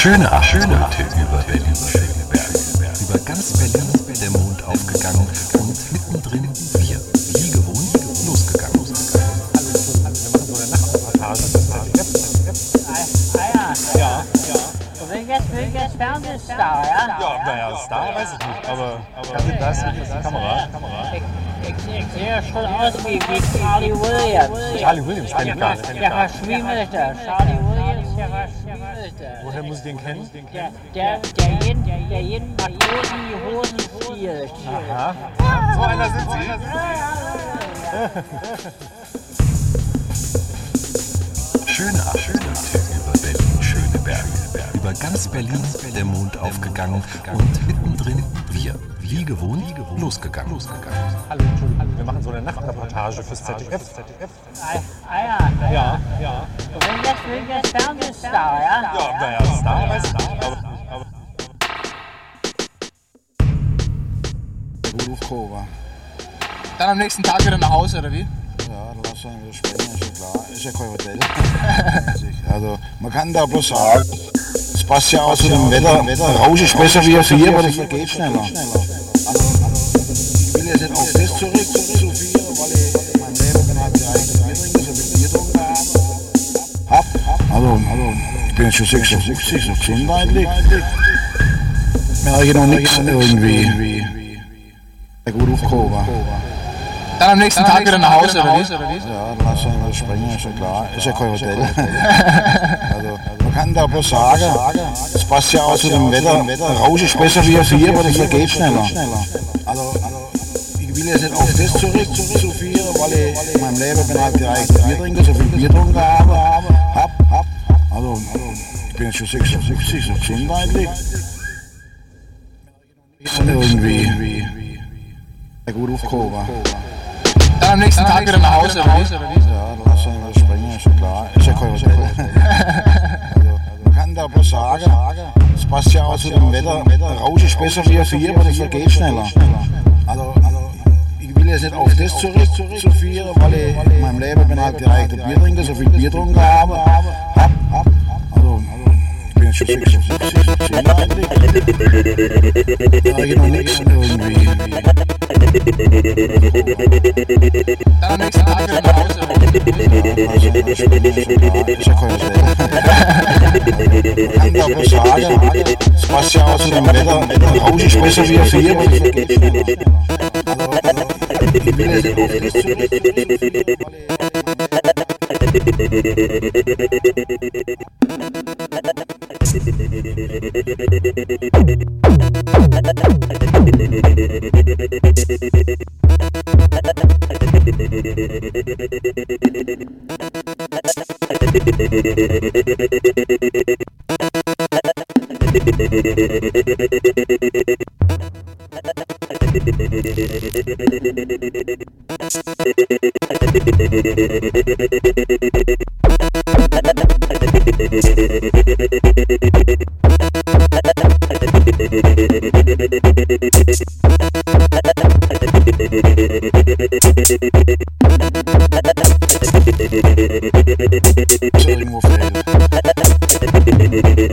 Schöne Abschnitte über Berlin-Schöneberg. Über ganz Berlin der Mond aufgegangen und mittendrin wir, wie gewohnt, losgegangen. Ja, willst jetzt, jetzt Fernsehstar, ja? Ja, naja, Star weiß ich nicht, aber Fernsehen, da ist wirklich die Kamera. Ich, ich, ich sehe schon aus wie, wie Charlie Williams. Charlie Williams kenn ich gar nicht. Der Verschwiemelte. Charlie Williams. Woher muss ich den kennen? Der, der, der jeden, der jeden Matrosen die Hosen stiehlt. Aha. So einer sind Sie. Berlin der Mond aufgegangen und mittendrin wir, wie gewohnt, losgegangen. Hallo, Entschuldigung, wir machen so eine Nachtreportage fürs ZDF. Ah, ja. Ja, ja. Du willst jetzt, willst jetzt Fernsehstar, ja? Ja, naja, Star weiß ich nicht, aber, aber Rudolf Kober. Dann am nächsten Tag wieder nach Hause, oder wie? Ja, da lass ihn wieder sprechen, ist ja klar. Ist ja kein Hotel. also, man kann da bloß sagen, passt ja auch zu dem Wetter. Rausch ist besser wie auf hier, aber das vergeht schneller. Also, ich will jetzt nicht auf das zurück, zu viel, weil ich in meinem Leben bin halt Bier trinke, so viel Bier getrunken habe. Hab, also, also, ich bin jetzt schon 56, so gesund eigentlich. Merke noch nichts irgendwie. Rudolf Kober. Dann am nächsten Tag wieder nach Hause, oder wie? Ja, dann lass ihn wieder springen, ist ja klar. Ist ja kein Hotel. also, da bloß sagen, es passt ja auch zu dem Wetter. Rausch ist besser wie auf hier, aber das vergeht schneller. Also, ich will jetzt nicht auf das zurück, zu viel, weil ich in meinem Leben bin halt eigene Bier trinke, so viel Bier getrunken habe. Hab, hab. Also, ich bin jetzt schon 56, so gesund eigentlich. Ist irgendwie. Rudolf Kober. Dann am nächsten Tag wieder nach Hause, oder wie? Ja, lass ihn wieder springen, ist ja klar. Ist ja kein Hotel. sagen, es passt ja auch zu dem Wetter. Rausch ist besser wie auf hier, aber das vergeht schneller. Also, ich will jetzt nicht auf das zurück, zu viel, weil ich in meinem Leben bin halt der eigene Bier trinke, so viel Bier getrunken habe. Hab, hab. Also, ich bin jetzt schon 56, so gesund eigentlich. Merke noch nichts irgendwie. Dann am nächsten Tag wieder nach Hause, oder wie? Ist ja kein Hotel. kann ja bloß sagen, es passt ja auch zu dem Wetter. Der Rausch ist besser wie auf hier, aber das vergeht schneller. Also, also, ich will jetzt nicht auf das zurück. Ist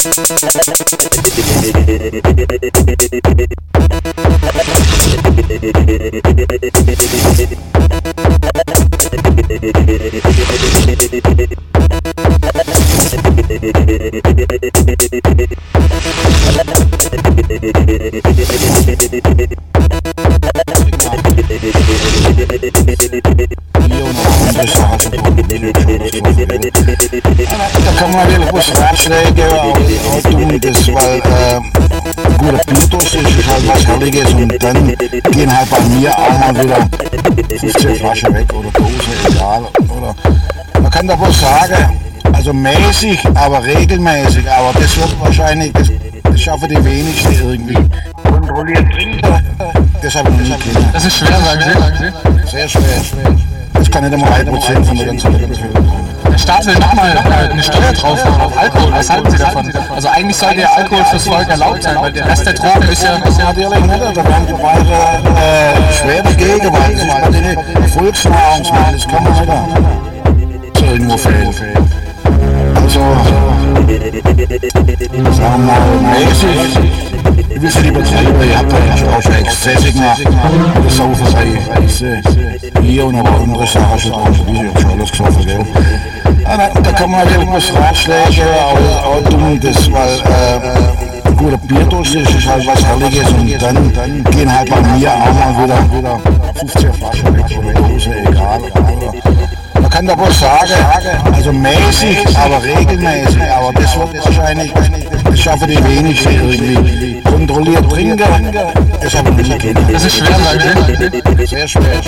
Hier Da kann man wirklich was Ratschläge auch tun, das, weil äh, guter Bierdost ist, ist halt was Herrliches und dann gehen halt bei mir auch mal wieder 15 Flaschen weg oder Dose, egal. Oder, man kann da bloß sagen, also mäßig, aber regelmäßig, aber das wird wahrscheinlich, das, das schaffen die wenigsten irgendwie. Kontrolliert trinken, das habe ich nie gesehen. Das ist schwer, sagen Sie. Sehr schwer. Das kann nicht einmal 1% von der ganzen Bevölkerung. Staat will nochmal äh, eine Steuer drauf machen auf Alkohol. Was halten Sie davon? Also eigentlich sollte ja Alkohol fürs Volk erlaubt sein, weil der Rest der Drogen ist ja... Ist ja Natürlich nicht, da werden die äh, schwer dagegen, weil das ist bei den Volksnahrungsmitteln, das kann man nicht haben. So irgendwo fehlen. Also, sagen wir mal, mäßig, ich will es nicht übertreiben, ich habe da ja schon auch schon Exzesse gemacht, das Sauferei, weiße, hier und aber andere Sachen schon drauf, ich schon alles gesoffen, gell. Ja, da, kann man wirklich Ratschläge auch, auch tun, das, weil, äh, guter Bierdurst ist, ist halt was Herrliches und dann, dann gehen halt bei mir auch mal wieder, wieder 15 Flaschen weg oder Dose, egal. Man kann da bloß sagen, also mäßig, aber regelmäßig, aber das wird wahrscheinlich, das schaffen die wenigsten irgendwie. Kontrolliert trinken, das habe ich nie gesehen. Das ist schwer, sagen Sie. Sehr schwer.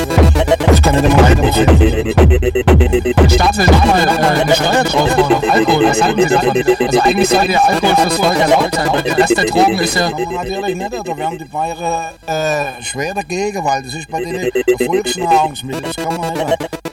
Das kann nicht einmal 1%. Der Staat will nochmal äh, eine Steuer drauf machen auf Alkohol. Was halten Sie davon? Also eigentlich sollte ja Alkohol fürs Volk erlaubt sein, weil der Rest der Drogen ist ja... Natürlich nicht, da werden die Bayern äh, schwer dagegen, weil das ist bei denen Volksnahrungsmittel, das kann man nicht.